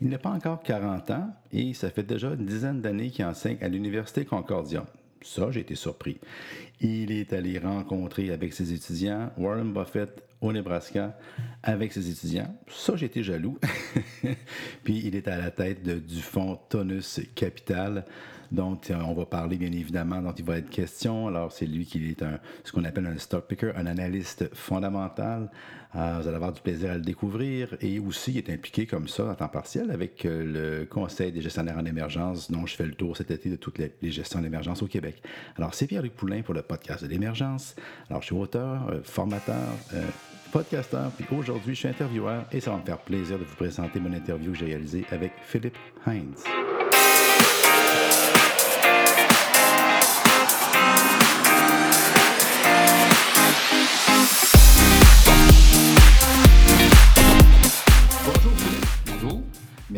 Il n'a pas encore 40 ans et ça fait déjà une dizaine d'années qu'il enseigne à l'Université Concordia. Ça, j'ai été surpris. Il est allé rencontrer avec ses étudiants Warren Buffett au Nebraska avec ses étudiants. Ça, été jaloux. Puis il est à la tête du fonds Tonus Capital dont euh, on va parler bien évidemment, dont il va être question. Alors, c'est lui qui est un, ce qu'on appelle un stock picker, un analyste fondamental. Euh, vous allez avoir du plaisir à le découvrir. Et aussi, il est impliqué comme ça en temps partiel avec euh, le Conseil des gestionnaires en émergence, dont je fais le tour cet été de toutes les, gestions d'émergence au Québec. Alors, c'est Pierre-Luc Poulain pour le podcast de l'émergence. Alors, je suis auteur, formateur, podcasteur, puis aujourd'hui, je suis intervieweur et ça va me faire plaisir de vous présenter mon interview que j'ai réalisée avec Philippe Heinz.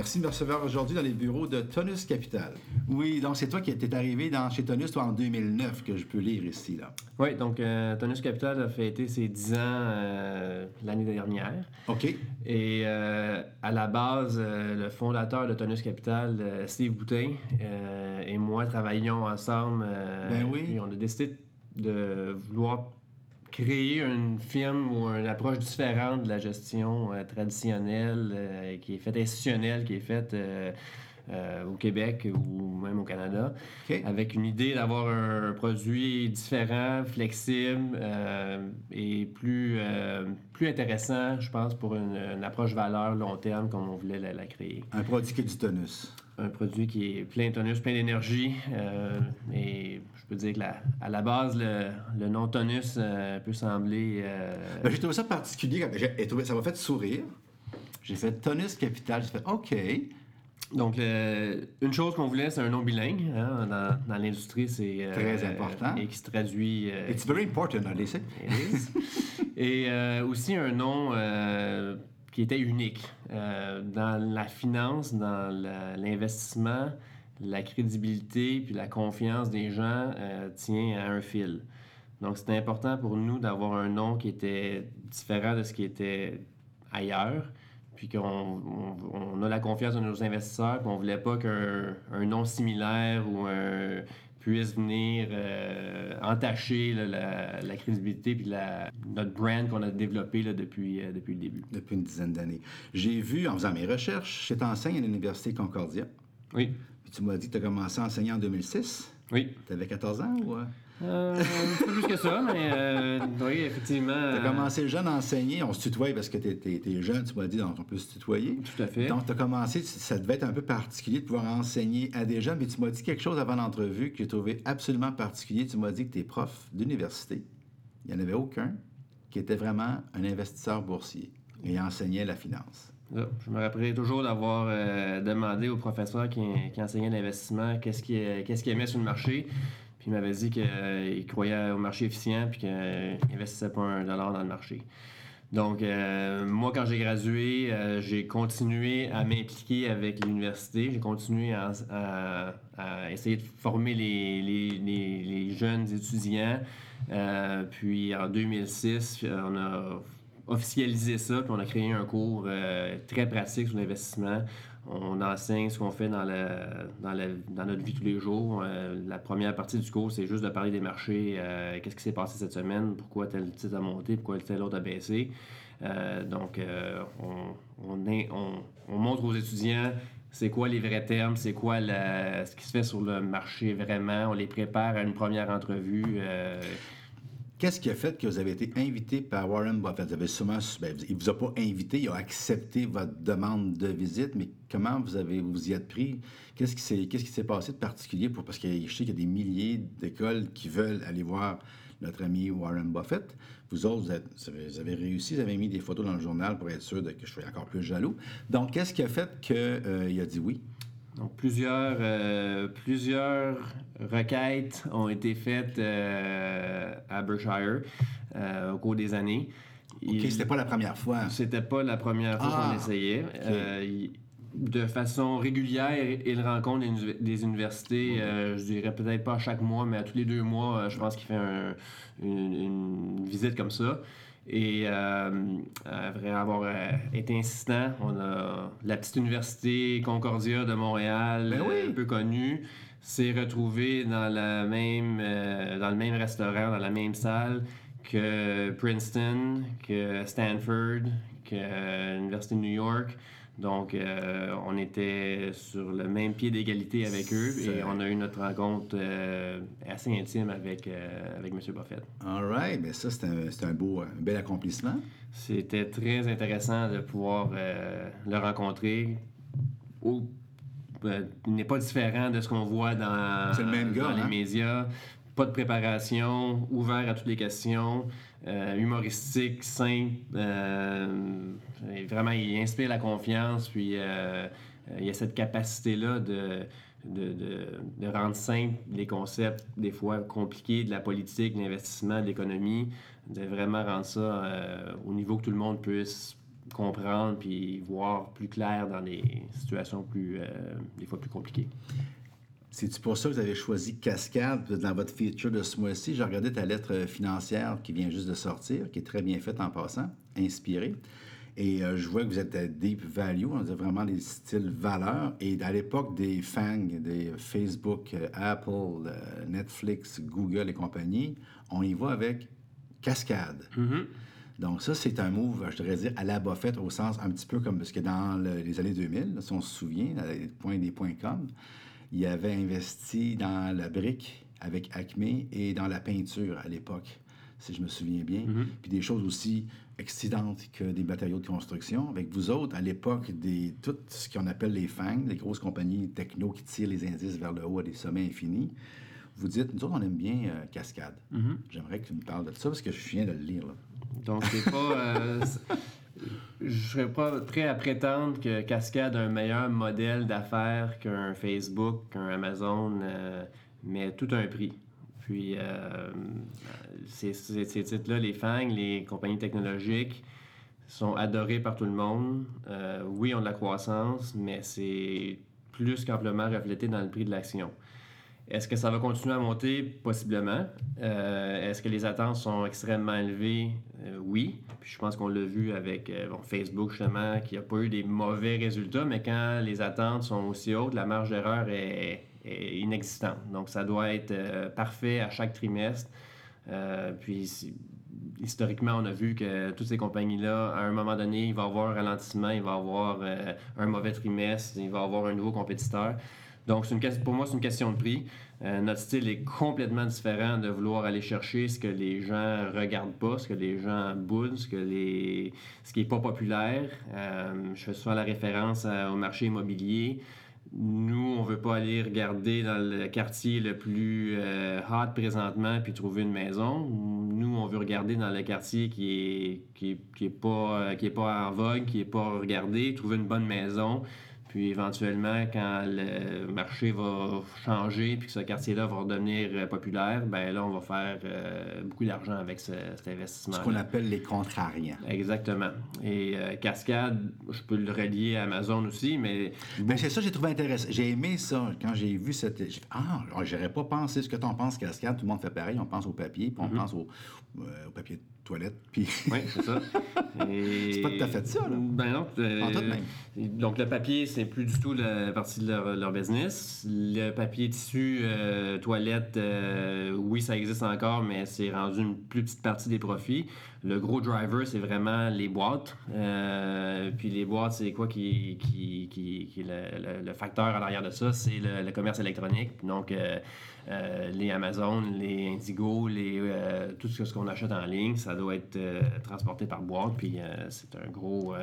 Merci de me recevoir aujourd'hui dans les bureaux de Tonus Capital. Oui, donc c'est toi qui étais arrivé dans, chez Tonus toi, en 2009, que je peux lire ici. Là. Oui, donc euh, Tonus Capital a fêté ses 10 ans euh, l'année dernière. OK. Et euh, à la base, le fondateur de Tonus Capital, Steve Boutin, et moi travaillions ensemble. ben oui. Et on a décidé de vouloir créer une firme ou une approche différente de la gestion euh, traditionnelle, euh, qui est faite institutionnelle, qui est faite euh, au Québec ou même au Canada, avec une idée d'avoir un produit différent, flexible et plus, plus intéressant, je pense, pour une, approche valeur long terme comme on voulait la, créer. Un produit qui a du tonus. Un produit qui est plein de tonus, plein d'énergie et peux dire que à la base, le, nom tonus euh, peut sembler. Euh, ben, j'ai trouvé ça particulier. ça m'a fait sourire. J'ai fait tonus capital. J'ai fait OK. Donc, une chose qu'on voulait, c'est un nom bilingue. Hein, dans, l'industrie, c'est. Euh, Très important. Et qui se traduit. It's very important, Et aussi un nom qui était unique. dans la finance, dans l'investissement la crédibilité puis la confiance des gens euh, tient à un fil. Donc, c'était important pour nous d'avoir un nom qui était différent de ce qui était ailleurs, puis qu'on on, a la confiance de nos investisseurs, qu'on ne voulait pas qu'un nom similaire ou un puisse venir euh, entacher la, crédibilité puis la, notre brand qu'on a développé là, depuis, euh, depuis le début. Depuis une dizaine d'années. J'ai vu, en faisant mes recherches, j'étais enseigne à l'Université Concordia. Oui. Puis tu m'as dit que tu as commencé à enseigner en 2006. Oui. Tu avais 14 ans ou. Euh, pas plus que ça, mais euh, oui, effectivement. Tu as commencé jeune à enseigner. On se tutoie parce que tu es, jeune, tu m'as dit, donc on peut se tutoyer. Tout à fait. Donc, tu as commencé, ça devait être un peu particulier de pouvoir enseigner à des jeunes. Mais tu m'as dit quelque chose avant l'entrevue que j'ai trouvé absolument particulier. Tu m'as dit que tes profs d'université, il n'y en avait aucun qui était vraiment un investisseur boursier et enseignait la finance. Je me rappellerai toujours d'avoir euh, demandé au professeur qui, enseignait l'investissement qu'est-ce qu'il qu aimait sur le marché. Puis il m'avait dit qu'il euh, croyait au marché efficient puis qu'il n'investissait pas un dollar dans le marché. Donc, euh, moi, quand j'ai gradué, j'ai continué à m'impliquer avec l'université. J'ai continué à, essayer de former les, les jeunes étudiants. puis en 2006, on a officialiser ça, puis on a créé un cours euh, très pratique sur l'investissement. On enseigne ce qu'on fait dans, dans, notre vie tous les jours. Euh, la première partie du cours, c'est juste de parler des marchés, euh, qu'est-ce qui s'est passé cette semaine, pourquoi tel titre a monté, pourquoi tel autre a baissé. donc, on, on, montre aux étudiants c'est quoi les vrais termes, c'est quoi ce qui se fait sur le marché vraiment. On les prépare à une première entrevue. Qu'est-ce qui a fait que vous avez été invité par Warren Buffett? Vous avez sûrement, ben, il ne vous a pas invité, il a accepté votre demande de visite, mais comment vous avez vous y êtes pris? Qu'est-ce qui s'est, passé de particulier? Pour, parce que je sais qu'il y a des milliers d'écoles qui veulent aller voir notre ami Warren Buffett. Vous autres, vous, avez réussi, vous avez mis des photos dans le journal pour être sûr que je sois encore plus jaloux. Donc, qu'est-ce qui a fait qu'il euh, a dit oui? Donc, plusieurs, euh, plusieurs requêtes ont été faites euh, à Berkshire euh, au cours des années. OK, c'était pas la première fois. C'était pas la première fois qu'on ah, essayait. de façon régulière, il rencontre des, universités, je dirais peut-être pas chaque mois, mais à tous les deux mois, je pense qu'il fait une, visite comme ça. Et euh, après avoir été insistant, on a la petite université Concordia de Montréal, ben un peu connue, s'est retrouvée dans, la même, dans le même restaurant, dans la même salle que Princeton, que Stanford, que l'Université de New York. Donc, euh, on était sur le même pied d'égalité avec eux et on a eu notre rencontre euh, assez intime avec, euh, avec M. Buffett. All right. Bien, ça, c'est un, un, beau, un bel accomplissement. C'était très intéressant de pouvoir le rencontrer. il n'est pas différent de ce qu'on voit dans, le même gars, dans les hein? médias. Pas de préparation, ouvert à toutes les questions. Euh, humoristique, simple. Euh, vraiment, il inspire la confiance, puis euh, il y a cette capacité-là de, de, rendre simple les concepts, des fois compliqués, de la politique, de l'investissement, de l'économie, de vraiment rendre ça au niveau que tout le monde puisse comprendre puis voir plus clair dans des situations plus, des fois plus compliquées. C'est pour ça que vous avez choisi Cascade dans votre feature de ce mois-ci? J'ai regardé ta lettre financière qui vient juste de sortir, qui est très bien faite en passant, inspirée. Et euh, je vois que vous êtes à Deep Value, on a vraiment des styles valeurs. Et à l'époque des FANG, des Facebook, euh, Apple, euh, Netflix, Google et compagnie, on y va avec Cascade. Mm-hmm. Donc ça, c'est un move, je devrais dire, à la Buffett, au sens un petit peu comme ce que dans les années 2000, si on se souvient, les points des points com il avait investi dans la brique avec Acme et dans la peinture à l'époque, si je me souviens bien. Mm-hmm. Puis des choses aussi excitantes que des matériaux de construction. Avec vous autres, à l'époque, des tout ce qu'on appelle les FANG, les grosses compagnies techno qui tirent les indices vers le haut à des sommets infinis, vous dites, nous autres, on aime bien euh, Cascade. Mm-hmm. J'aimerais que tu me parles de ça parce que je viens de le lire. Là. Donc, c'est pas. Euh, je serais pas prêt à prétendre que Cascade a un meilleur modèle d'affaires qu'un Facebook, qu'un Amazon, euh, mais tout un prix. Puis, euh, ces, titres-là, les FANG, les compagnies technologiques, sont adorés par tout le monde. Euh, oui, ont de la croissance, mais c'est plus qu'amplement reflété dans le prix de l'action. Est-ce que ça va continuer à monter? Possiblement. Euh, est-ce que les attentes sont extrêmement élevées? Euh, oui. Puis je pense qu'on l'a vu avec euh, Facebook, justement, qui n'a pas eu des mauvais résultats, mais quand les attentes sont aussi hautes, la marge d'erreur est, inexistante. Donc, ça doit être parfait à chaque trimestre. puis, historiquement, on a vu que toutes ces compagnies-là, à un moment donné, il va y avoir un ralentissement, il va y avoir un mauvais trimestre, il va y avoir un nouveau compétiteur. Donc, une, pour moi, c'est une question de prix. Euh, notre style est complètement différent de vouloir aller chercher ce que les gens regardent pas, ce que les gens boudent, ce, qui n'est pas populaire. Euh, je fais souvent la référence au marché immobilier. Nous, on veut pas aller regarder dans le quartier le plus euh, hot présentement puis trouver une maison. Nous, on veut regarder dans le quartier qui est, qui, qui est pas, qui est pas en vogue, qui n'est pas regardé, trouver une bonne maison, puis éventuellement, quand le marché va changer puis que ce quartier-là va redevenir euh, populaire, ben là, on va faire euh, beaucoup d'argent avec cet investissement. Ce qu'on appelle les contrariens. Exactement. Et euh, Cascade, je peux le relier à Amazon aussi, mais. Ben, c'est ça j'ai trouvé intéressant. J'ai aimé ça. Quand j'ai vu cette. Ah, j'aurais pas pensé ce que tu en penses, Cascade. Tout le monde fait pareil. On pense au papier, puis on mm-hmm. pense au, au papier toilette. Puis... Oui, c'est ça. C'est pas tout à fait ça, là. Ben non. Donc, le papier, c'est plus du tout la partie de leur, business. Le papier tissu, euh, toilette, euh, oui, ça existe encore, mais c'est rendu une plus petite partie des profits. Le gros driver, c'est vraiment les boîtes. Euh, puis les boîtes, c'est quoi qui, qui, qui, le, facteur à l'arrière de ça? C'est le, commerce électronique. Donc, euh, les Amazon, les Indigo, euh, tout ce qu'on achète en ligne, ça doit être euh, transporté par boîte, puis c'est un gros,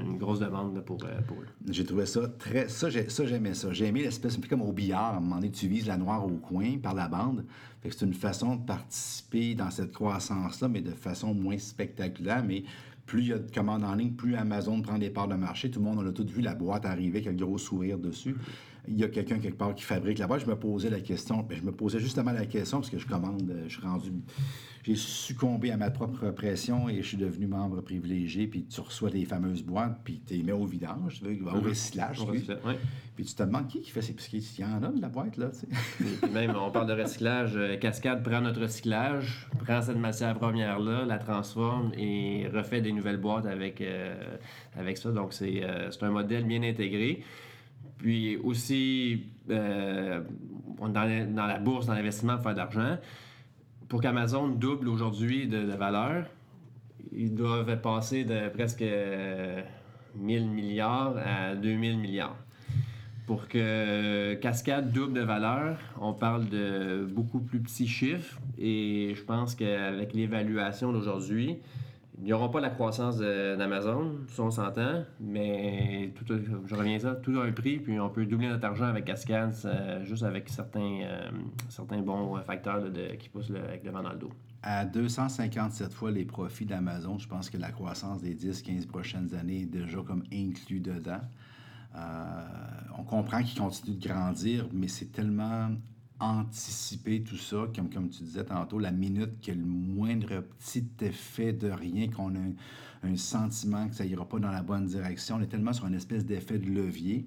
une grosse demande pour, pour. J'ai trouvé ça très. Ça, j'aimais ça. J'ai aimé l'espèce, un peu comme au billard, à un moment donné, tu vises la noire au coin par la bande. c'est une façon de participer dans cette croissance-là, mais de façon moins spectaculaire, mais plus il y a de commandes en ligne, plus Amazon prend des parts de marché. Tout le monde, on a tout vu la boîte arriver avec le gros sourire dessus. Il y a quelqu'un quelque part qui fabrique la boîte. Je me posais la question, ben, je me posais justement la question parce que je commande, je suis rendu, j'ai succombé à ma propre pression et je suis devenu membre privilégié. Puis tu reçois des fameuses boîtes, puis tu les mets au vidange, tu veux, au mhm. recyclage. Puis tu te demandes qui qui fait ces piquets. Il y en a de la boîte, là. même, on parle de recyclage. Euh, Cascade prend notre recyclage, prend cette matière première-là, la transforme et refait des nouvelles boîtes avec, euh, avec ça. Donc, c'est euh, un modèle bien intégré. Puis aussi, euh, dans, la bourse, dans l'investissement pour faire de l'argent. Pour qu'Amazon double aujourd'hui de, valeur, ils doivent passer de presque 1000 milliards à 2000 milliards. Pour que Cascade double de valeur, on parle de beaucoup plus petits chiffres et je pense qu'avec l'évaluation d'aujourd'hui, il n'y aura pas la croissance d'Amazon, ça on s'entend, mais je reviens à ça, tout a un prix, puis on peut doubler notre argent avec Cascade juste avec certains, euh, certains bons facteurs qui poussent avec le vent dans le dos. À 257 fois les profits d'Amazon, je pense que la croissance des 10-15 prochaines années est déjà comme inclus dedans. Euh, on comprend qu'il continue de grandir, mais c'est tellement anticiper tout ça, comme, comme tu disais tantôt, la minute qu'il y a le moindre petit effet de rien, qu'on a un, sentiment que ça ira pas dans la bonne direction, on est tellement sur une espèce d'effet de levier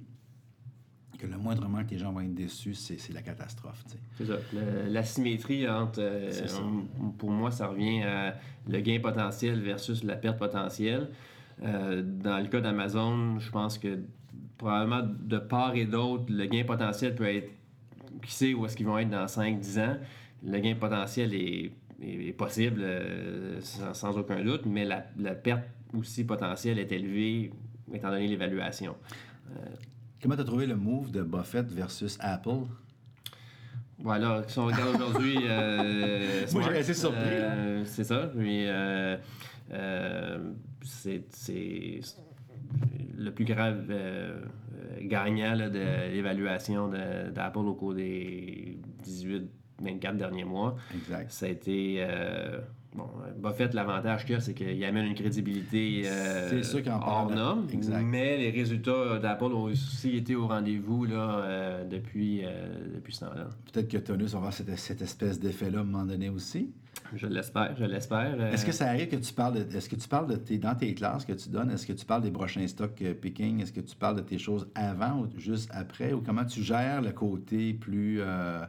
que le moindrement que les gens vont être déçus, c'est la catastrophe. C'est ça. la symétrie entre, euh, pour moi, ça revient à le gain potentiel versus la perte potentielle. Euh, dans le cas d'Amazon, je pense que probablement de part et d'autre, le gain potentiel peut être qui sait où est-ce qu'ils vont être dans 5-10 ans. Le gain potentiel est, possible euh, sans, aucun doute, mais la, perte aussi potentielle est élevée étant donné l'évaluation. Euh, Comment tu as trouvé le move de Buffett versus Apple? Voilà, si on regarde aujourd'hui. Euh, Moi, j'ai assez surpris. c'est ça. c'est le plus grave gagnant de l'évaluation d'Apple au cours des 18-24 derniers mois. Exact. Ça a été. Euh, bon, Buffett, l'avantage qu'il a, c'est qu'il amène une crédibilité euh, hors norme. Mais les résultats d'Apple ont aussi été au rendez-vous là, euh, depuis, depuis ce temps-là. Peut-être que Tonus va avoir cette, cette espèce d'effet-là à un moment donné aussi. Je l'espère, je l'espère. Euh. Est-ce que ça arrive que tu parles de, est-ce que tu parles de tes, dans tes classes que tu donnes, est-ce que tu parles des prochains stocks euh, picking, est-ce que tu parles de tes choses avant ou juste après, ou comment tu gères le côté plus, euh,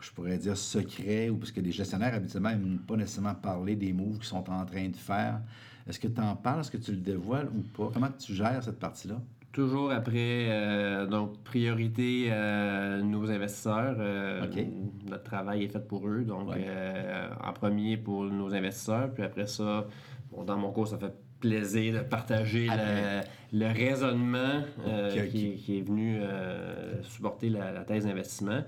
je pourrais dire secret, ou parce que les gestionnaires habituellement n'aiment pas nécessairement parler des moves qu'ils sont en train de faire. Est-ce que tu en parles, est-ce que tu le dévoiles ou pas? Comment tu gères cette partie-là? Toujours après, euh, donc priorité euh, nos investisseurs. Euh, notre travail est fait pour eux, donc en premier pour nos investisseurs, puis après ça, dans mon cours, ça fait plaisir de partager le, raisonnement Qui, est venu supporter la, la thèse d'investissement.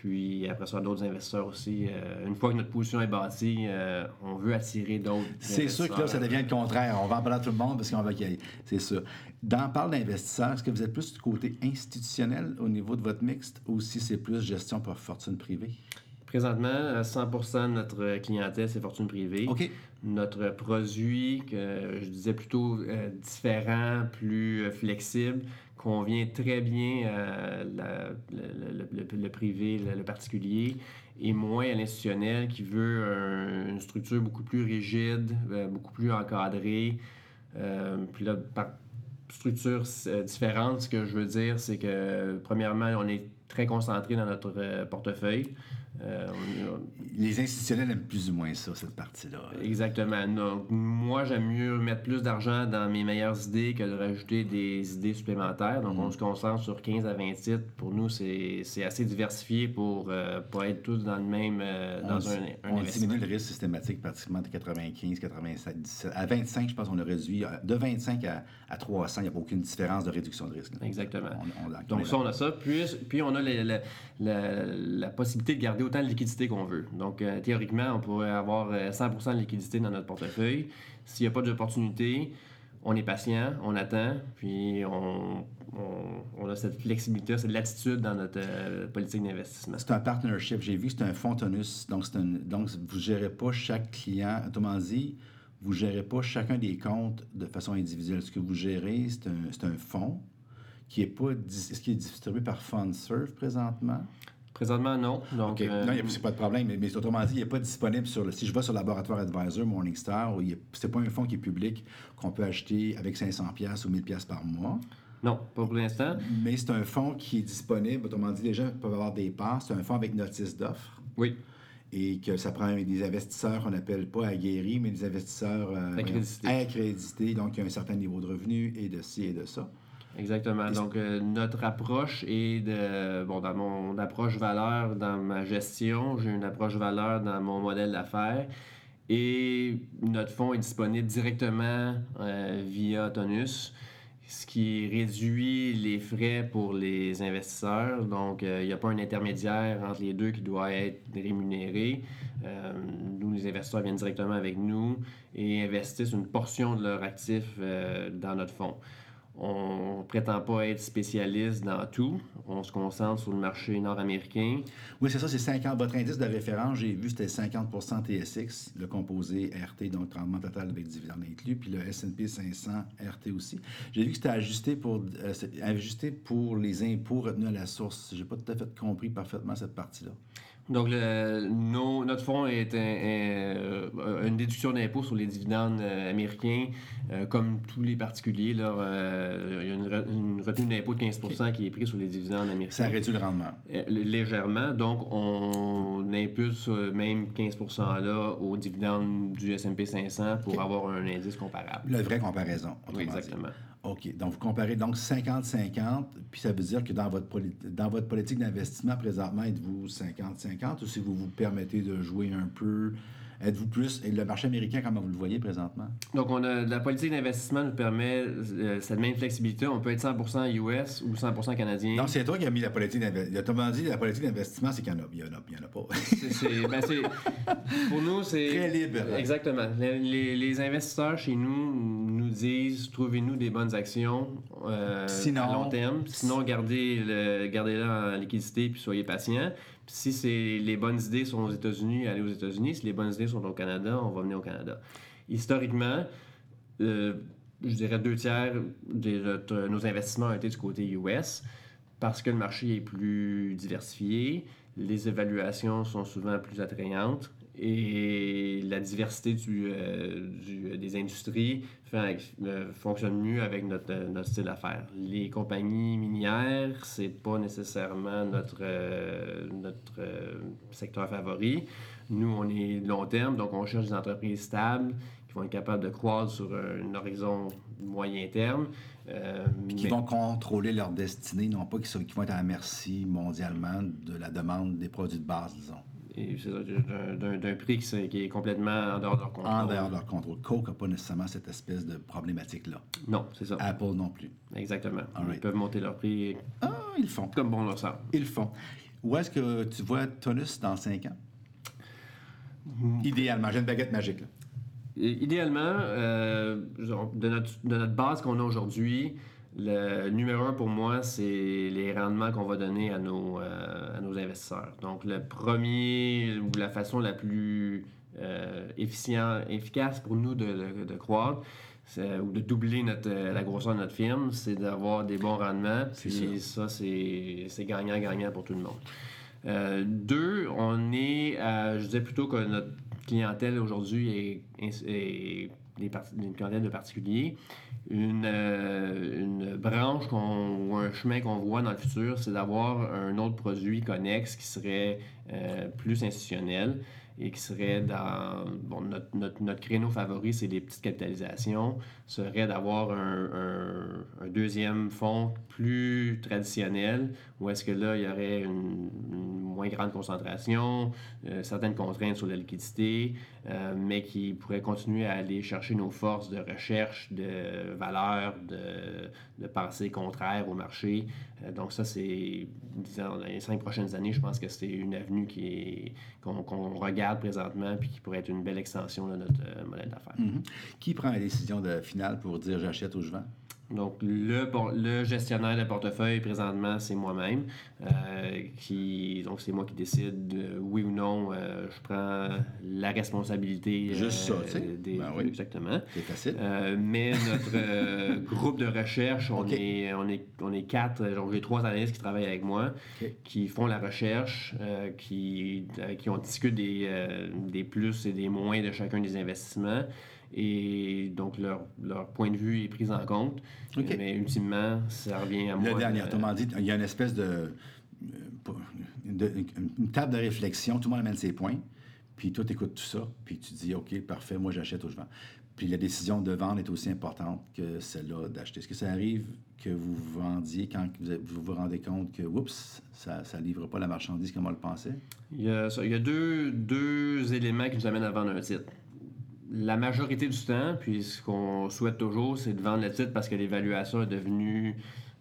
Puis après ça, d'autres investisseurs aussi. Euh, une fois que notre position est bâtie, euh, on veut attirer d'autres. C'est sûr que là, ça devient le contraire. On va en parler à tout le monde parce qu'on va y aller. C'est sûr. Dans parle d'investisseurs, est-ce que vous êtes plus du côté institutionnel au niveau de votre mixte ou si c'est plus gestion pour fortune privée? Présentement, 100% de notre clientèle, c'est fortune privée. OK. Notre produit, que je disais plutôt euh, différent, plus flexible, convient très bien à le, privé, le, particulier, et moins à l'institutionnel qui veut une structure beaucoup plus rigide, euh, beaucoup plus encadrée. Euh, puis là, par structure euh, différente, ce que je veux dire, c'est que premièrement, on est très concentré dans notre portefeuille. Euh, les institutionnels aiment plus ou moins ça, cette partie-là. Exactement. Donc, moi, j'aime mieux mettre plus d'argent dans mes meilleures idées que de rajouter des idées supplémentaires. Donc, on mhm. se concentre sur 15 à 20 titres. Pour nous, c'est assez diversifié pour euh, pas être tous dans le même euh, dans un, un On diminue le risque systématique pratiquement de 95, 87, 17. À 25, je pense qu'on a réduit. De 25 à, à 300, il n'y a pas aucune différence de réduction de risque. Exactement. Donc, ça, on a ça. Puis, puis on a la, la possibilité de garder autant de liquidité qu'on veut. Donc, euh, théoriquement, on pourrait avoir 100% euh, de liquidité dans notre portefeuille. S'il n'y a pas d'opportunité, on est patient, on attend, puis on, a cette flexibilité, cette latitude dans notre euh, politique d'investissement. C'est un partnership. J'ai vu que c'est un fonds tonus. Donc, un, donc vous ne gérez pas chaque client. Autrement dit, vous ne gérez pas chacun des comptes de façon individuelle. Ce que vous gérez, c'est un, un fonds qui est pas. Est-ce qu'il est distribué par FundSurf présentement? Présentement, non. Donc, OK. euh, Non, il a pas de problème. Mais, mais autrement dit, il n'est pas disponible sur le. Si je vais sur Laboratoire Advisor, Morningstar, ce n'est pas un fonds qui est public qu'on peut acheter avec 500$ ou 1000$ par mois. non, pas pour l'instant. Mais c'est un fonds qui est disponible. Autrement dit, les gens peuvent avoir des parts. C'est un fonds avec notice d'offre. Oui, Et que ça prend des investisseurs qu'on appelle pas aguerris, mais des investisseurs euh, Accrédités. accrédités, donc qui ont un certain niveau de revenu et de ci et de ça. Exactement. Donc, euh, notre approche est de. Bon, dans mon approche valeur dans ma gestion, j'ai une approche valeur dans mon modèle d'affaires. Et notre fonds est disponible directement euh, via Tonus, ce qui réduit les frais pour les investisseurs. Donc, euh, il n'y a pas un intermédiaire entre les deux qui doit être rémunéré. Euh, nous, les investisseurs viennent directement avec nous et investissent une portion de leur actif dans notre fonds. On prétend pas être spécialiste dans tout. On se concentre sur le marché nord-américain. Oui, c'est ça, c'est 50. Votre indice de référence, j'ai vu, c'était 50% TSX, le composé RT, donc rendement total avec dividende inclus, puis le S&P 500 RT aussi. J'ai vu que c'était ajusté pour, euh, ajusté pour les impôts retenus à la source. J'ai pas tout à fait compris parfaitement cette partie-là. Donc, le- nos- notre fonds est un- un- une déduction d'impôt sur les dividendes euh, américains, euh, comme tous les particuliers. Là, euh, il y a une, re- une retenue d'impôt de 15% qui est prise sur les dividendes américains. Ça réduit le rendement. Légèrement. Donc, on impulse même 15% là aux dividendes du S&P 500 pour avoir un indice comparable. La vraie comparaison. Oui, dit. OK. Donc, vous comparez donc 50-50, puis ça veut dire que dans votre, dans votre politique d'investissement présentement, êtes-vous 50-50 ou si vous vous permettez de jouer un peu, êtes-vous plus. Et le marché américain, comment vous le voyez présentement? Donc, on a, la politique d'investissement nous permet euh, cette même flexibilité. On peut être 100% US ou 100% canadien. Non, c'est toi qui as mis la politique d'investissement. Autrement dit, la politique d'investissement, c'est qu'il y en a. Il y en a, il y en a pas. C'est- c'est- ben, c'est- pour nous, c'est. Très libre. Exactement. Les, les- les investisseurs chez nous nous disent trouvez-nous des bonnes actions euh, Sinon- à long terme. Sinon, gardez gardez-la en liquidité puis soyez patient. Si c'est, les bonnes idées sont aux États-Unis, allez aux États-Unis. Si les bonnes idées sont au Canada, on va venir au Canada. Historiquement, euh, je dirais deux tiers de nos investissements ont été du côté US parce que le marché est plus diversifié, les évaluations sont souvent plus attrayantes et la diversité du, euh, du- des industries euh, fonctionne mieux avec notre, euh, notre style d'affaires. Les compagnies minières, c'est pas nécessairement notre, euh, notre euh, secteur favori. Nous, on est long terme, donc on cherche des entreprises stables qui vont être capables de croître sur un horizon moyen terme. euh, qui mais- vont contrôler leur destinée, non pas qui, sont- qui vont être à la merci mondialement de la demande des produits de base, disons. D'un- prix qui, est complètement en dehors de leur contrôle. En dehors de leur contrôle. Coke n'a pas nécessairement cette espèce de problématique-là. Non, c'est ça. Apple non plus. Exactement. Ils peuvent monter leur prix Ah, ils le font. comme bon leur semble. Ils le font. Où est-ce que tu vois Tonus dans 5 ans? Idéalement, j'ai une baguette magique. Là. Idéalement, euh, de, notre, de notre base qu'on a aujourd'hui, le numéro un pour moi, c'est les rendements qu'on va donner à nos, euh, à nos investisseurs. Donc, le premier ou la façon la plus euh, efficient, efficace pour nous de, de, de croître, ou de doubler notre, euh, la grosseur de notre firme, c'est d'avoir des bons rendements. Puis ça, c'est c'est gagnant-gagnant pour tout le monde. Euh, deux, on est, à- je disais plutôt que notre clientèle aujourd'hui est, est- est des une clientèle de particuliers. Une, branche ou un chemin qu'on voit dans le futur, c'est d'avoir un autre produit connexe qui serait euh, plus institutionnel et qui serait dans bon, notre, notre, notre créneau favori, c'est les petites capitalisations, serait d'avoir un, deuxième fonds plus traditionnel, où est-ce que là, il y aurait une, moins grande concentration, euh, certaines contraintes sur la liquidité, euh, mais qui pourrait continuer à aller chercher nos forces de recherche, de valeur, de, de pensée contraire au marché. Euh, donc ça, c'est, disons, dans les cinq prochaines années, je pense que c'est une avenue qui qu'on regarde présentement, puis qui pourrait être une belle extension de notre euh, modèle d'affaires. Mhm. Qui prend la décision de finale pour dire j'achète ou je vends? Donc, le, le gestionnaire de portefeuille, présentement, c'est moi-même. Euh, qui, donc, c'est moi qui décide, oui ou non, euh, je prends la responsabilité. Juste ça, tu sais. Ben oui. Exactement. C'est facile. mais notre groupe de recherche, on, est, on, est, on est quatre. J'ai trois analystes qui travaillent avec moi, qui font la recherche, qui, qui ont discuté des, des plus et des moins de chacun des investissements. Et donc, leur, leur, point de vue est pris en compte. Mais ultimement, ça revient à moi. Le dernier, autrement dit, il y a une espèce de, une table de réflexion, tout le monde amène ses points, puis toi, tu écoutes tout ça, puis tu dis, OK, parfait, moi, j'achète ou je vends. Puis la décision de vendre est aussi importante que celle-là d'acheter. Est-ce que ça arrive que vous vendiez quand vous vous, rendez compte que, oups, ça ne livre pas la marchandise comme on le pensait? Il y a, il y a deux, deux éléments qui nous amènent à vendre un titre la majorité du temps, puis ce qu'on souhaite toujours, c'est de vendre le titre parce que l'évaluation est devenue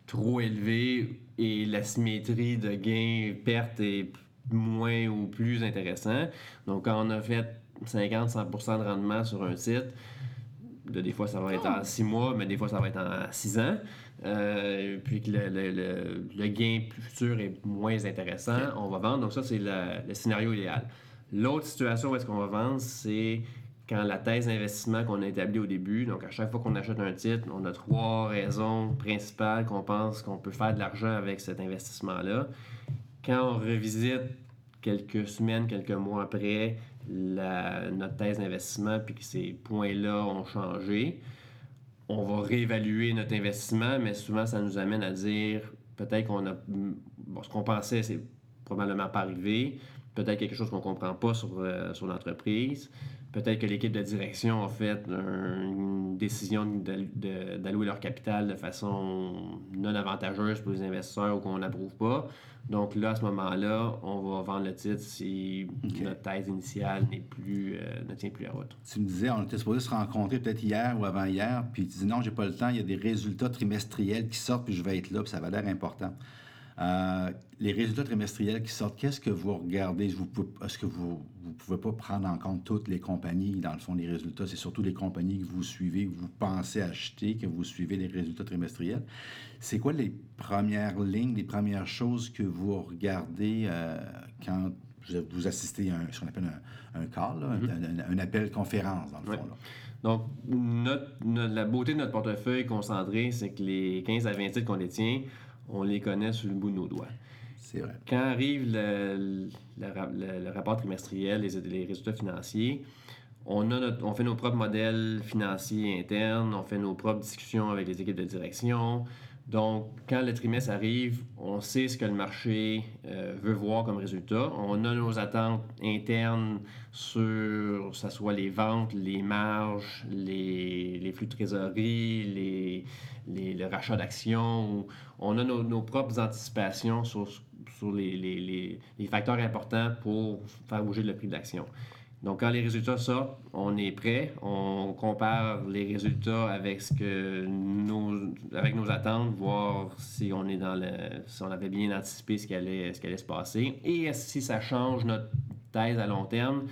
trop élevée et la symétrie de gain-perte est moins ou plus intéressant. Donc, quand on a fait 50-100% de rendement sur un titre, de, des fois ça va être en 6 mois, mais des fois ça va être en 6 ans, euh, puis que le, gain futur est moins intéressant, on va vendre. Donc, ça, c'est le scénario idéal. L'autre situation où est-ce qu'on va vendre, c'est quand la thèse d'investissement qu'on a établie au début, donc à chaque fois qu'on achète un titre, on a trois raisons principales qu'on pense qu'on peut faire de l'argent avec cet investissement-là. Quand on revisite quelques semaines, quelques mois après notre thèse d'investissement, puis que ces points-là ont changé, on va réévaluer notre investissement, mais souvent ça nous amène à dire peut-être qu'on a. ce qu'on pensait, c'est probablement pas arrivé. Peut-être quelque chose qu'on ne comprend pas sur, euh, sur l'entreprise. Peut-être que l'équipe de direction a fait une décision d'allouer leur capital de façon non avantageuse pour les investisseurs ou qu'on n'approuve pas. Donc là, à ce moment-là, on va vendre le titre si notre thèse initiale n'est plus, euh, ne tient plus à route. Tu me disais, on était supposé se rencontrer peut-être hier ou avant-hier, puis tu dis non, j'ai pas le temps, il y a des résultats trimestriels qui sortent, puis je vais être là, puis ça va l'air important. Euh, les résultats trimestriels qui sortent, qu'est-ce que vous regardez? Est-ce que vous ne pouvez pas prendre en compte toutes les compagnies, dans le fond, les résultats? C'est surtout les compagnies que vous suivez, que vous pensez acheter, que vous suivez les résultats trimestriels. C'est quoi les premières lignes, les premières choses que vous regardez euh, quand vous assistez à ce qu'on appelle un, call, mm-hmm. un, appel conférence, dans le fond? Donc, la beauté de notre portefeuille concentré, c'est que les 15 à 20 titres qu'on détient, on les connaît sur le bout de nos doigts. C'est vrai. Quand arrive le, rapport trimestriel, les, les, résultats financiers, on, a on fait nos propres modèles financiers internes, on fait nos propres discussions avec les équipes de direction, donc, quand le trimestre arrive, on sait ce que le marché euh, veut voir comme résultat. On a nos attentes internes sur, ce soit les ventes, les marges, les, flux de trésorerie, les, le rachat d'actions. On a nos, propres anticipations sur, sur les, facteurs importants pour faire bouger le prix de l'action. Donc, quand les résultats sortent, on est prêt. On compare les résultats avec nos, avec attentes, voir si on est dans le, si on avait bien anticipé ce qui allait, se passer et si ça change notre thèse à long terme.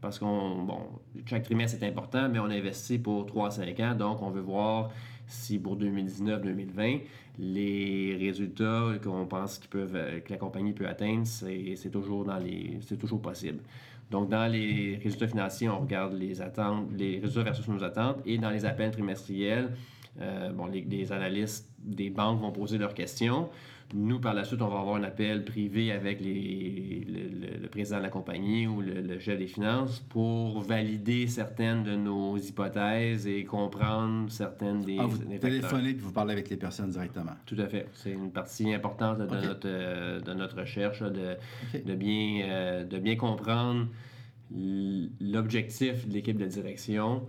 Parce qu'on, bon, chaque trimestre est important, mais on investit pour 3-5 ans, donc on veut voir si pour 2019-2020, les résultats qu'on pense qu'ils peuvent, que la compagnie peut atteindre, c'est c'est toujours possible. Donc, dans les résultats financiers, on regarde les attentes, les résultats versus nos attentes. Et dans les appels trimestriels, euh, bon, les, analystes des banques vont poser leurs questions. Nous, par la suite, on va avoir un appel privé avec les, le, président de la compagnie ou le, chef des finances pour valider certaines de nos hypothèses et comprendre certaines des. Ah, vous téléphonez et vous parlez avec les personnes directement. Tout à fait. C'est une partie importante de, notre, euh, de notre recherche, de, de, bien, euh, de bien comprendre l'objectif de l'équipe de direction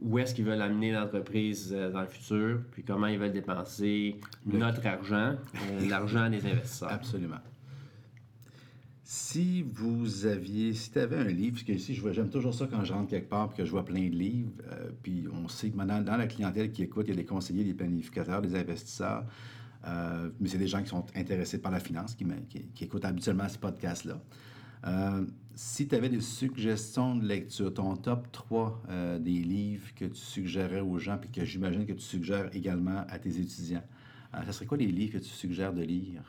où est-ce qu'ils veulent amener l'entreprise euh, dans le futur, puis comment ils veulent dépenser notre argent, euh, l'argent des investisseurs. Absolument. Si vous aviez, si tu avais un livre, parce que ici, j'aime toujours ça quand je rentre quelque part et que je vois plein de livres, euh, puis on sait que maintenant, dans la clientèle qui écoute, il y a des conseillers, des planificateurs, des investisseurs, mais c'est des gens qui sont intéressés par la finance, qui, qui écoutent habituellement ces podcasts-là. Euh, si tu avais des suggestions de lecture, ton top 3 euh, des livres que tu suggérerais aux gens, puis que j'imagine que tu suggères également à tes étudiants, euh, ça serait quoi les livres que tu suggères de lire?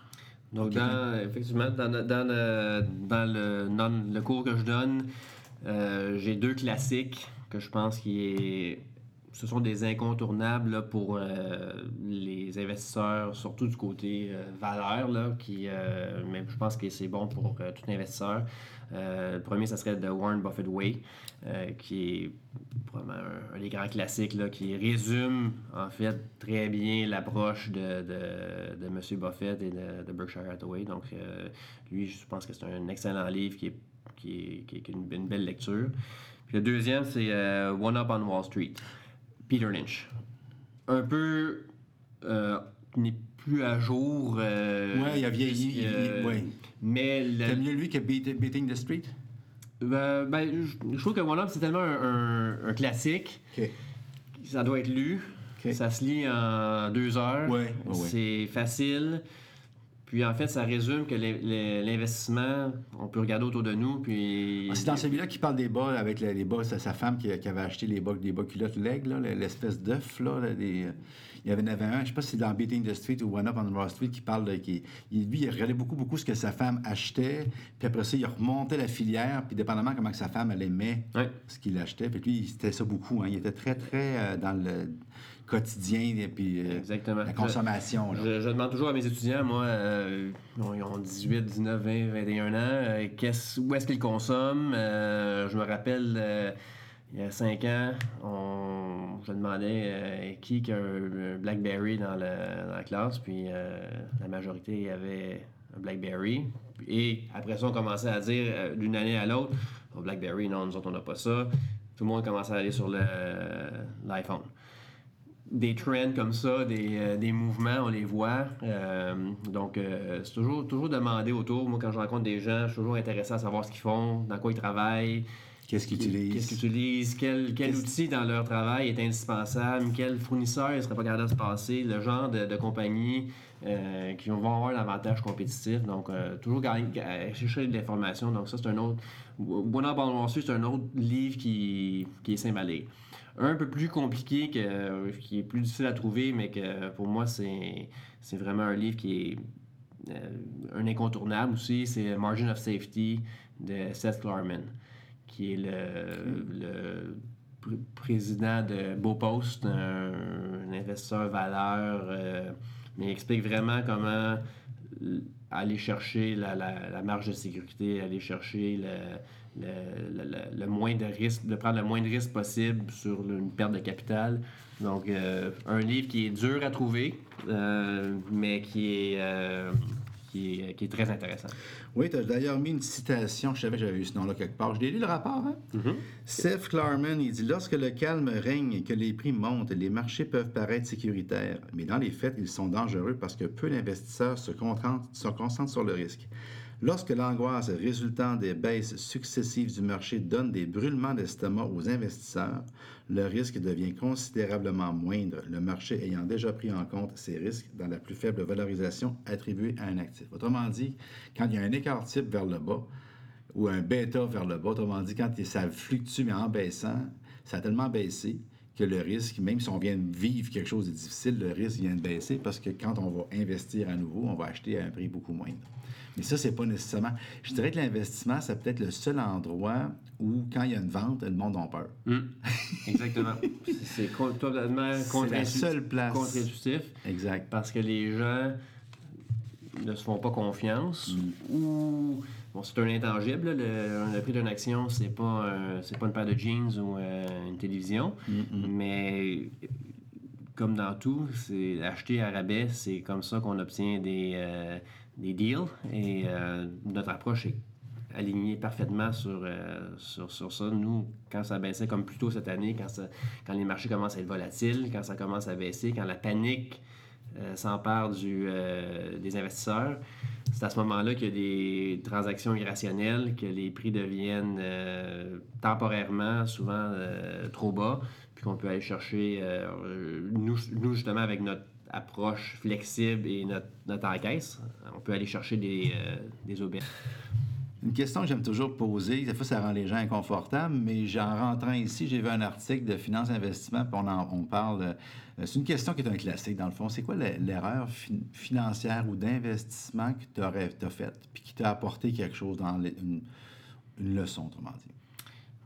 Donc, dans, effectivement, dans, dans, le, dans le, dans le cours que je donne, euh, j'ai deux classiques que je pense qui est ce sont des incontournables pour euh, les investisseurs, surtout du côté euh, valeur, là, qui, euh, mais je pense que c'est bon pour tout investisseur. le premier, ça serait The Warren Buffett Way, qui est vraiment un, des grands classiques, là, qui résume en fait très bien l'approche de, de, de, M. Buffett et de, Berkshire Hathaway. Donc, lui, je pense que c'est un excellent livre qui est, qui est, qui est une, une, belle lecture. Puis le deuxième, c'est One Up on Wall Street. Peter Lynch. Un peu. Euh, n'est plus à jour. Euh, ouais, il a vieilli. ouais. Mais. T'aimes mieux lui que Beating the Street? Ben, ben je, trouve que One Up, c'est tellement un, un, classique. Ça doit être lu. Ça se lit en deux heures. Ouais, c'est facile. Puis en fait, ça résume que l'investissement, on peut regarder autour de nous. Puis... Ah, c'est dans celui-là qui parle des bas avec les, bas, c'est sa femme qui, avait acheté les bas, des bas culottes leg, l'espèce d'œuf. Là, il y avait, avait un, je sais pas si c'est dans Beating the Street ou One Up on Wall Street qui parle de. Qui, lui, il regardait beaucoup, beaucoup ce que sa femme achetait. Puis après ça, il remontait la filière. Puis dépendamment comment que sa femme, elle aimait ce qu'il achetait. Puis lui, c'était ça beaucoup. Hein. Il était très, très euh, dans le quotidien et puis euh, la consommation. Je, demande toujours à mes étudiants, moi, euh, ils ont 18, 19, 20, 21 ans, euh, où est-ce qu'ils consomment? je me rappelle, il y a 5 ans, on, je demandais qui a un, BlackBerry dans, la classe, puis la majorité avait un BlackBerry. Et après ça, on commençait à dire d'une année à l'autre, oh, BlackBerry, non, nous autres, on n'a pas ça. Tout le monde commençait à aller sur l'iPhone des trends comme ça, des, euh, des, mouvements, on les voit. Euh, donc, euh, c'est toujours, toujours demander autour. Moi, quand je rencontre des gens, je suis toujours intéressé à savoir ce qu'ils font, dans quoi ils travaillent. Qu'est-ce qu'ils utilisent? Qu'est-ce qu'ils utilisent? Quel, quel outil dans leur travail est indispensable? Quel fournisseur ne serait pas capable de se passer? Le genre de, de compagnie qui vont avoir l'avantage compétitif. Donc, toujours chercher de l'information. Donc, ça, c'est un autre... Bonheur Bon c'est un autre livre qui, qui est symbolé un peu plus compliqué, que, qui est plus difficile à trouver, mais que pour moi, c'est, c'est vraiment un livre qui est euh, un incontournable aussi. C'est Margin of Safety de Seth Klarman, qui est le, président de Beaupost, un, un investisseur valeur, euh, mais il explique vraiment comment aller chercher la, la, marge de sécurité, aller chercher le, le, moins de risque, de prendre le moins de risque possible sur une perte de capital. Donc, euh, un livre qui est dur à trouver, euh, mais qui est, euh, qui est, qui, est, très intéressant. Oui, tu as d'ailleurs mis une citation, je savais que j'avais vu ce nom-là quelque part. Je l'ai lu le rapport, hein? Mm-hmm. Seth Klarman, il dit Lorsque le calme règne et que les prix montent, les marchés peuvent paraître sécuritaires, mais dans les faits, ils sont dangereux parce que peu d'investisseurs se se concentrent sur le risque. Lorsque l'angoisse résultant des baisses successives du marché donne des brûlements d'estomac aux investisseurs, le risque devient considérablement moindre, le marché ayant déjà pris en compte ces risques dans la plus faible valorisation attribuée à un actif. Autrement dit, quand il y a un écart type vers le bas ou un bêta vers le bas, autrement dit, quand ça fluctue mais en baissant, ça a tellement baissé que le risque, même si on vient de vivre quelque chose de difficile, le risque vient de baisser parce que quand on va investir à nouveau, on va acheter à un prix beaucoup moindre. Mais ça, c'est pas nécessairement. Je dirais que l'investissement, c'est peut-être le seul endroit où, quand il y a une vente, le monde a peur. Hum. Exactement. c'est totalement contre la seule place. contre-intuitif. Exact. Parce que les gens ne se font pas confiance hum. ou. Bon, c'est un intangible. Le, prix d'une action, c'est pas, c'est pas une paire de jeans ou euh, une télévision. Hum, mais comme dans tout, c'est acheter à rabais, c'est comme ça qu'on obtient des, euh, des deals et euh, notre approche est alignée parfaitement sur, euh, sur, sur, ça. Nous, quand ça baissait comme plus tôt cette année, quand, ça, quand les marchés commencent à être volatiles, quand ça commence à baisser, quand la panique s'empare du, des investisseurs, c'est à ce moment-là qu'il y a des transactions irrationnelles, que les prix deviennent temporairement souvent trop bas, puis qu'on peut aller chercher, nous, nous justement avec notre approche flexible et notre, encaisse, on peut aller chercher des, euh, des aubaines. Une question que j'aime toujours poser, des fois ça rend les gens inconfortables, mais en rentrant ici, j'ai vu un article de Finance Investissement, puis on, en, parle. euh, c'est une question qui est un classique dans le fond. C'est quoi le- l'erreur fin- financière ou d'investissement que tu as faite, puis qui t'a apporté quelque chose dans une, leçon, autrement dit?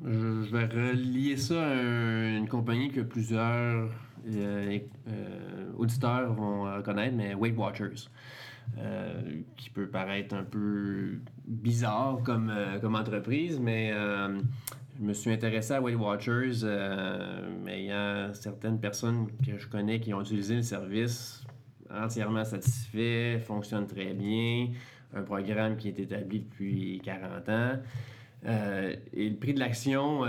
Je, vais relier ça à un- une compagnie que plusieurs euh, euh, auditeurs vont euh, connaître, mais Weight Watchers. Euh, qui peut paraître un peu bizarre comme, euh, comme entreprise, mais euh, je me suis intéressé à Weight Watchers, euh, mais il y a certaines personnes que je connais qui ont utilisé le service entièrement satisfait, fonctionne très bien, un programme qui est établi depuis 40 ans. Et le prix de l'action,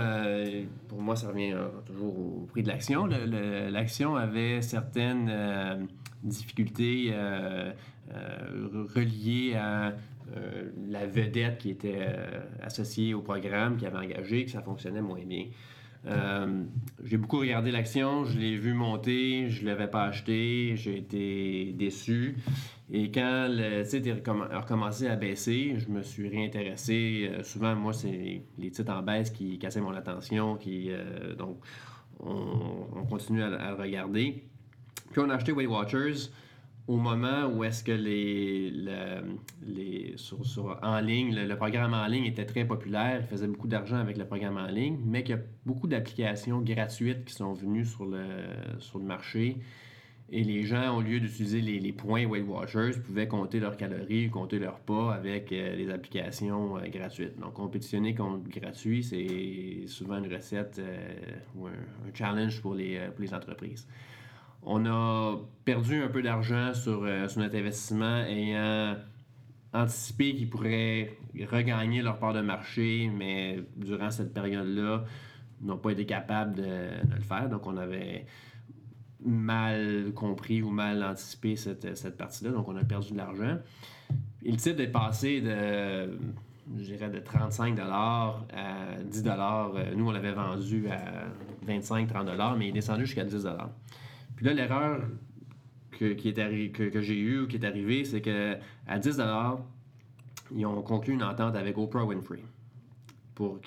pour moi, ça revient toujours au prix de l'action. L'action avait certaines difficultés euh, euh, reliées à euh, la vedette qui était associée au programme, qui avait engagé, que ça fonctionnait moins bien. J'ai beaucoup regardé l'action, je l'ai vu monter, je ne l'avais pas acheté, j'ai été déçu. Et quand le titre a recommencé à baisser, je me suis réintéressé. Souvent, moi, c'est les titres en baisse qui cassaient mon attention. Qui, donc, on, on continue à, à regarder. Puis, on a acheté Weight Watchers au moment où est-ce que les, le- les sur, en ligne, le, programme en ligne était très populaire, il faisait beaucoup d'argent avec le programme en ligne, mais qu'il y a beaucoup d'applications gratuites qui sont venues sur le, sur le marché. Et les gens, au lieu d'utiliser les, points Weight Watchers, pouvaient compter leurs calories, compter leurs pas avec euh, les applications euh, gratuites. Donc, compétitionner contre gratuit, c'est souvent une recette euh, ou un, un challenge pour les, pour les entreprises. On a perdu un peu d'argent sur, euh, sur notre investissement ayant anticipé qu'ils pourraient regagner leur part de marché, mais durant cette période-là, n'ont pas été capables de, le faire. Donc, on avait mal compris ou mal anticipé cette, partie-là. Donc, on a perdu de l'argent. Le titre est passé de, je dirais, de 35 à 10 Euh, Nous, on l'avait vendu à 25-30 mais il est descendu jusqu'à 10 Là, l'erreur que, j'ai eue ou qui est arrivée, c'est que à 10 ils ont conclu une entente avec Oprah Winfrey. Pour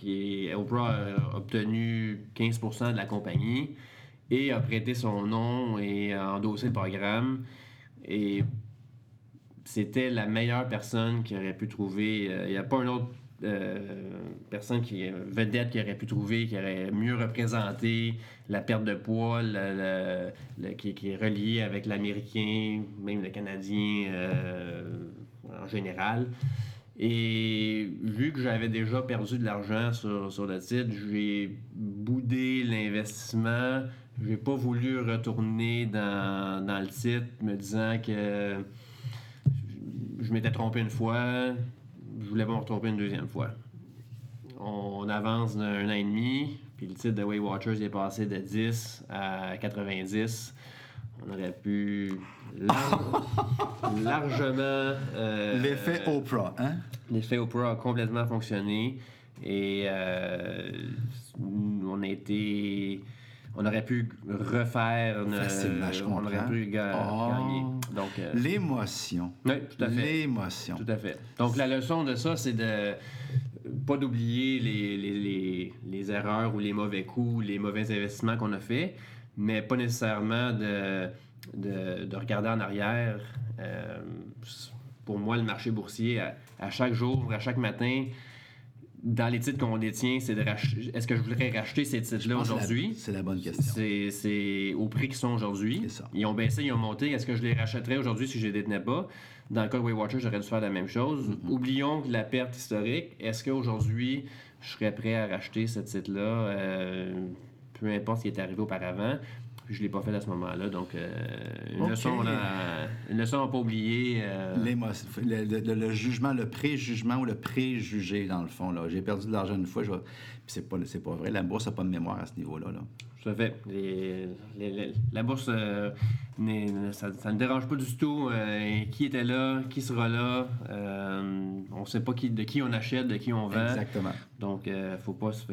Oprah a obtenu 15% de la compagnie et a prêté son nom et a endossé le programme. Et c'était la meilleure personne qui aurait pu trouver. euh, Il n'y a pas une autre personne qui euh, vedette qui aurait pu trouver, qui aurait mieux représenté la perte de poids, le- qui, est relié avec l'américain, même le canadien euh, en général. Et vu que j'avais déjà perdu de l'argent sur, sur le titre, j'ai boudé l'investissement. J'ai pas voulu retourner dans, dans le titre me disant que je m'étais trompé une fois, je voulais pas me retromper une deuxième fois. On avance d'un an et demi, puis le titre de Weight Watchers est passé de 10 à 90. On aurait pu lar- largement. euh, L'effet Oprah, hein? L'effet Oprah a complètement fonctionné et euh, on a été. On aurait pu refaire. une- Facilement, je on aurait pu ga- Oh. gagner. Donc, euh, L'émotion. oui, tout à fait. L'émotion. Tout à fait. Donc, la leçon de ça, c'est de pas d'oublier les, les, les, les erreurs ou les mauvais coups, les mauvais investissements qu'on a faits, mais pas nécessairement de, de, de regarder en arrière. Euh, pour moi, le marché boursier, à, à chaque jour, à chaque matin, dans les titres qu'on détient, c'est de racheter. Est-ce que je voudrais racheter ces titres-là aujourd'hui? C'est la bonne question. C'est, au prix qu'ils sont aujourd'hui. C'est ça. Ils ont baissé, ils ont monté. Est-ce que je les rachèterais aujourd'hui si je les détenais pas? Dans le cas de Watchers, j'aurais dû faire la même chose. Mm-hmm. Oublions la perte historique. Est-ce qu'aujourd'hui, je serais prêt à racheter ce titre-là? euh, peu importe ce qui est arrivé auparavant. Je ne l'ai pas fait à ce moment-là. Donc, euh, une, Ok. leçon, là, une leçon à pas oublier. euh, le, le- le jugement, le préjugement ou le préjugé, dans le fond. là. J'ai perdu de l'argent une fois, je puis c'est pas, c'est pas vrai. La bourse n'a pas de mémoire à ce niveau-là. Là. Tout à fait. Les- les- les- la bourse, euh, n'est- ça, ça ne dérange pas du tout euh, qui était là, qui sera là. Euh, on ne sait pas qui, de qui on achète, de qui on vend. Exactement. Donc, euh, faut pas se,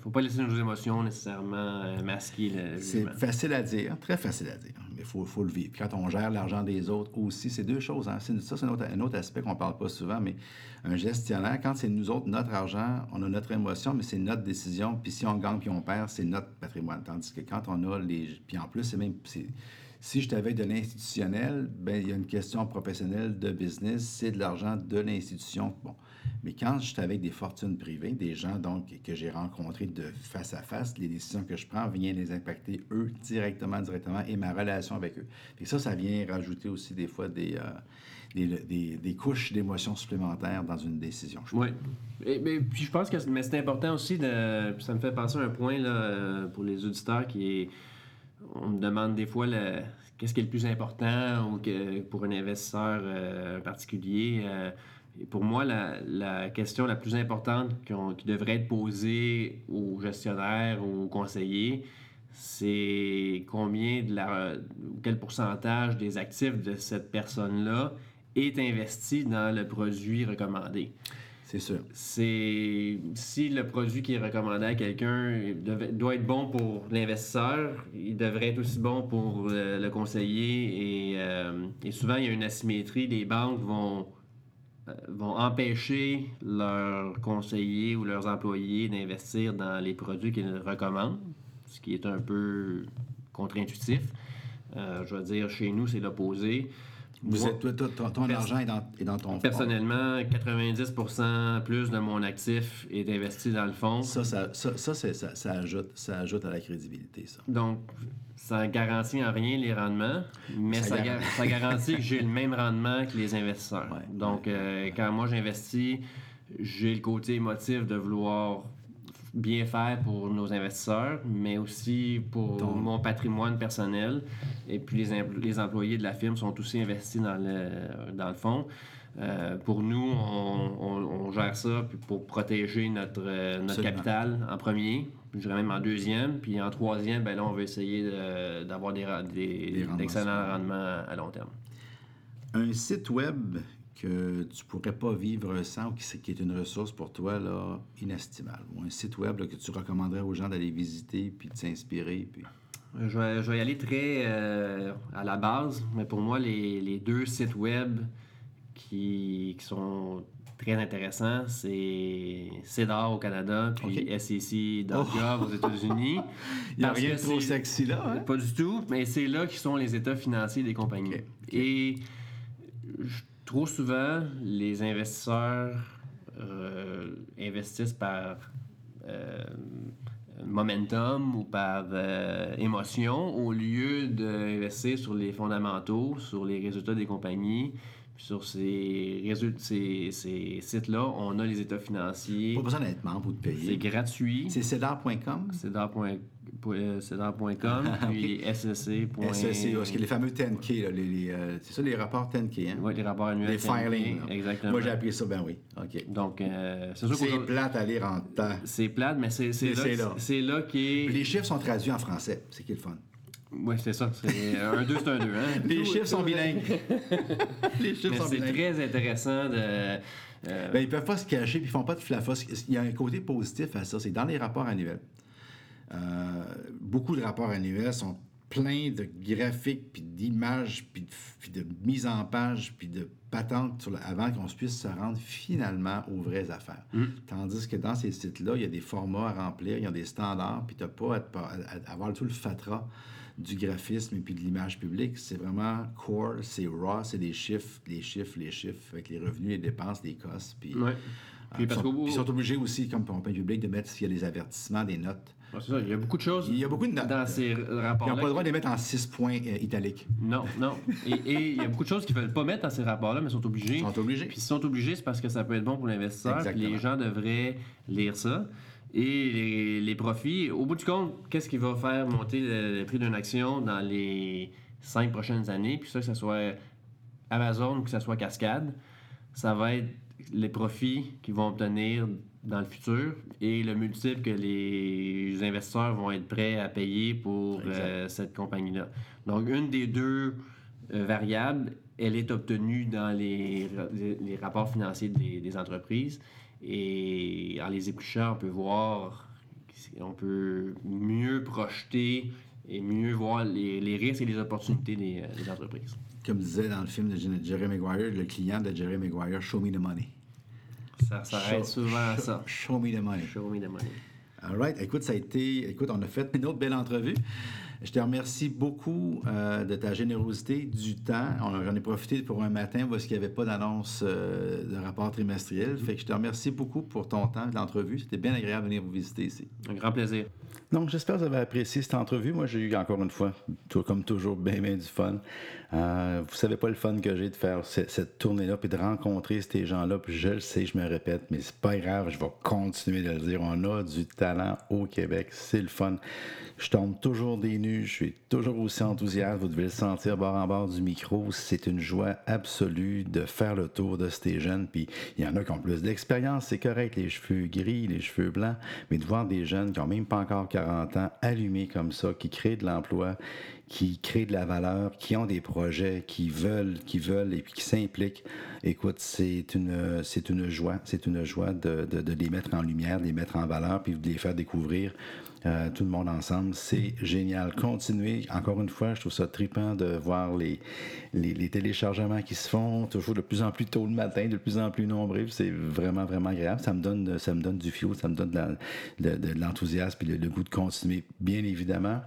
faut pas laisser nos émotions nécessairement euh, masquer le C'est facile à dire, très facile à dire, mais il faut, faut le vivre. Puis Quand on gère l'argent des autres aussi, c'est deux choses. Hein. Ça, c'est un autre, un autre aspect qu'on ne parle pas souvent, mais un gestionnaire, quand c'est nous autres, notre argent, on a notre émotion, mais c'est notre décision. Puis si on gagne puis on perd, c'est notre patrimoine. Tandis que quand on a les... Puis en plus, c'est même... Si je t'avais de l'institutionnel, ben il y a une question professionnelle de business, c'est de l'argent de l'institution. Bon. Mais quand je suis avec des fortunes privées, des gens donc que j'ai rencontrés de face à face, les décisions que je prends viennent les impacter eux directement, directement et ma relation avec eux. Et ça, ça vient rajouter aussi des fois des, euh, des, des- des couches d'émotions supplémentaires dans une décision. Oui. Et, mais, puis je pense que c'est- mais c'est important aussi de. Ça me fait penser à un point là, euh, pour les auditeurs qui est. On me demande des fois qu'est-ce qui est le plus important pour un investisseur euh, particulier. euh, pour moi, la, question la plus importante qui devrait être posée aux gestionnaires ou aux conseillers, c'est combien de la, quel pourcentage des actifs de cette personne-là est investi dans le produit recommandé. C'est sûr. C'est si le produit qui est recommandé à quelqu'un doit être bon pour l'investisseur, il devrait être aussi bon pour euh, le conseiller. Et, euh, et souvent, il y a une asymétrie. Les banques vont, euh, vont empêcher leurs conseillers ou leurs employés d'investir dans les produits qu'ils recommandent, ce qui est un peu contre-intuitif. Je veux dire, chez nous, c'est l'opposé. Vous Moi- êtes, toi, ton, ton argent est dans, est dans ton fonds. Personnellement, 90% plus de mon actif est investi dans le fonds. Ça, ça, ça, ça, ça, ça ajoute, ça ajoute à la crédibilité, ça. Donc, ça garantit en rien les rendements, mais Ça ça, gar- gar- ça garantit que j'ai le même rendement que les investisseurs. Ouais. Donc, euh, quand moi j'investis, j'ai le côté émotif de vouloir bien faire pour nos investisseurs, mais aussi pour mon patrimoine personnel. Et puis, les, les employés de la firme sont aussi investis dans le, dans le fonds. Euh, pour nous, on, on- on gère ça pour protéger notre, euh, notre capital en premier, je dirais même en deuxième, puis en troisième, ben là, on veut essayer de- d'avoir des, des- Des rendements d'excellents rendements à long terme. Un site web que tu pourrais pas vivre sans ou qui, qui est une ressource pour toi là, inestimable. Ou un site web là, que tu recommanderais aux gens d'aller visiter puis de s'inspirer. Puis... Je vais, je vais y aller très euh, à la base, mais pour moi, les, les deux sites web qui, qui sont très intéressants, c'est CEDAR au Canada, puis Ok. SEC.gov aux États-Unis. Il n'y a rien de trop sexy là. Hein? Pas du tout, mais c'est là qui sont les états financiers des compagnies. Et je- trop souvent, les investisseurs euh, investissent par euh, momentum ou par euh, émotion au lieu d'investir sur les fondamentaux, sur les résultats des compagnies. Puis sur ces, résultats, ces, ces sites-là, on a les états financiers. Pas besoin d'être membre ou de C'est payer. gratuit. C'est cedar.com. Cedar.com, euh, cedar.com, puis SSC. SEC, parce que les fameux 10K, là, les, les, euh, c'est ça les rapports 10K. Hein? Ouais, les rapports annuels. les filings. Exactement. Moi j'ai appris ça, ben oui. OK. Donc, euh, c'est sûr C'est plate à lire en temps. c'est plate, mais c'est c'est là, c'est là. c'est là qui est. Les chiffres sont traduits en français. C'est qui est le fun. Oui, c'est ça. C'est un 2, c'est un 2. Hein? Les Tout- chiffres sont tout- bilingues. les chiffres Mais sont c'est bilingues. très intéressant de. euh, Ben, ils peuvent pas se cacher puis ils font pas de flafos. Il y a un côté positif à ça, c'est dans les rapports annuels. Euh, beaucoup de rapports annuels sont pleins de graphiques, puis d'images, puis de, de mise en page, puis de patentes sur le- avant qu'on puisse se rendre finalement aux vraies affaires. Tandis que dans ces sites-là, il y a des formats à remplir, il y a des standards, puis tu n'as pas à, avoir tout le fatras du graphisme et puis de l'image publique. C'est vraiment core, c'est raw, c'est des chiffres, les chiffres, les chiffres, avec les revenus, les dépenses, les costs. Puis, Ouais. euh, Puis ils, sont, qu'au- ils sont obligés aussi, comme compagnie publique, de mettre s'il y a des avertissements, des notes. Ouais, c'est ça, il y a beaucoup de choses Il y a beaucoup de notes. dans ces Ils rapports-là. n'ont pas le droit de les mettre en six points euh, italiques. Non, non. Et et il y a beaucoup de choses qu'ils ne veulent pas mettre dans ces rapports-là, mais sont obligés. Ils sont obligés. Puis s'ils sont obligés, c'est parce que ça peut être bon pour l'investisseur. Les gens devraient lire ça. Et les, les profits, au bout du compte, qu'est-ce qui va faire monter le, le prix d'une action dans les cinq prochaines années? Puis ça, que ce soit Amazon ou que ce soit Cascade, ça va être les profits qu'ils vont obtenir dans le futur et le multiple que les investisseurs vont être prêts à payer pour euh, cette compagnie-là. Donc, une des deux euh, variables, elle est obtenue dans les, les rapports financiers des, des, entreprises. Et en les épluchant, on peut voir, on peut mieux projeter et mieux voir les, les risques et les opportunités des, des entreprises comme disait dans le film de Jerry Maguire, le client de Jerry Maguire, Show me the money. Ça s'arrête souvent à ça. Show me the money. Show me the money. All right. Écoute, ça a été. Écoute, on a fait une autre belle entrevue. Je te remercie beaucoup euh, de ta générosité, du temps. J'en ai profité pour un matin parce qu'il n'y avait pas d'annonce euh, de rapport trimestriel. Fait que je te remercie beaucoup pour ton temps de l'entrevue. C'était bien agréable de venir vous visiter ici. Un grand plaisir. Donc, j'espère que vous avez apprécié cette entrevue. Moi, j'ai eu encore une fois, comme toujours, bien, bien du fun. Euh, vous savez pas le fun que j'ai de faire cette, tournée-là, puis de rencontrer ces gens-là. Puis je le sais, je me répète, mais c'est pas grave, je vais continuer de le dire. On a du talent au Québec, c'est le fun. Je tombe toujours des nues, je suis toujours aussi enthousiaste. Vous devez le sentir bord en bord du micro. C'est une joie absolue de faire le tour de ces jeunes. Puis il y en a qui ont plus d'expérience, c'est correct, les cheveux gris, les cheveux blancs, mais de voir des jeunes qui n'ont même pas encore 40 ans allumés comme ça, qui créent de l'emploi, qui créent de la valeur, qui ont des projets, qui veulent, qui veulent et puis qui s'impliquent. Écoute, c'est une, c'est une joie, c'est une joie de, de, les mettre en lumière, de les mettre en valeur, puis de les faire découvrir euh, tout le monde ensemble. C'est génial. Continuez. Encore une fois, je trouve ça trippant de voir les, les, téléchargements qui se font toujours de plus en plus tôt le matin, de plus en plus nombreux. C'est vraiment, vraiment agréable. Ça me donne, ça me donne du fio, ça me donne de l'enthousiasme et le goût de continuer, bien évidemment.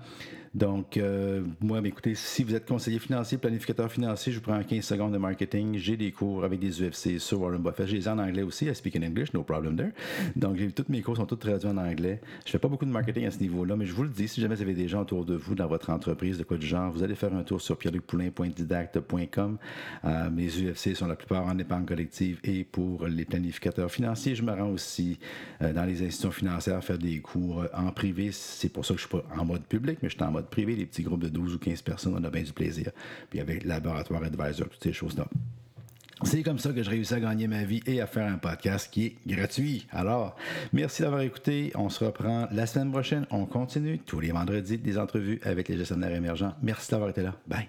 Donc, euh, moi, écoutez, si vous êtes conseiller financier, planificateur financier, je vous prends 15 secondes de marketing. J'ai des cours avec des UFC sur Warren Buffett. J'ai les en anglais aussi. I speak in English, no problem there. Donc, toutes mes cours sont toutes traduits en anglais. Je fais pas beaucoup de marketing à ce niveau-là, mais je vous le dis, si jamais vous avez des gens autour de vous dans votre entreprise, de quoi du genre, vous allez faire un tour sur pierrelucpoulin.didacte.com. Euh, mes UFC sont la plupart en épargne collective et pour les planificateurs financiers, je me rends aussi euh, dans les institutions financières faire des cours en privé. C'est pour ça que je suis pas en mode public, mais je suis en mode privé, les petits groupes de 12 ou 15 personnes, on a bien du plaisir. Puis avec laboratoire advisor, toutes ces choses-là. C'est comme ça que je réussis à gagner ma vie et à faire un podcast qui est gratuit. Alors, merci d'avoir écouté. On se reprend la semaine prochaine. On continue tous les vendredis des entrevues avec les gestionnaires émergents. Merci d'avoir été là. Bye.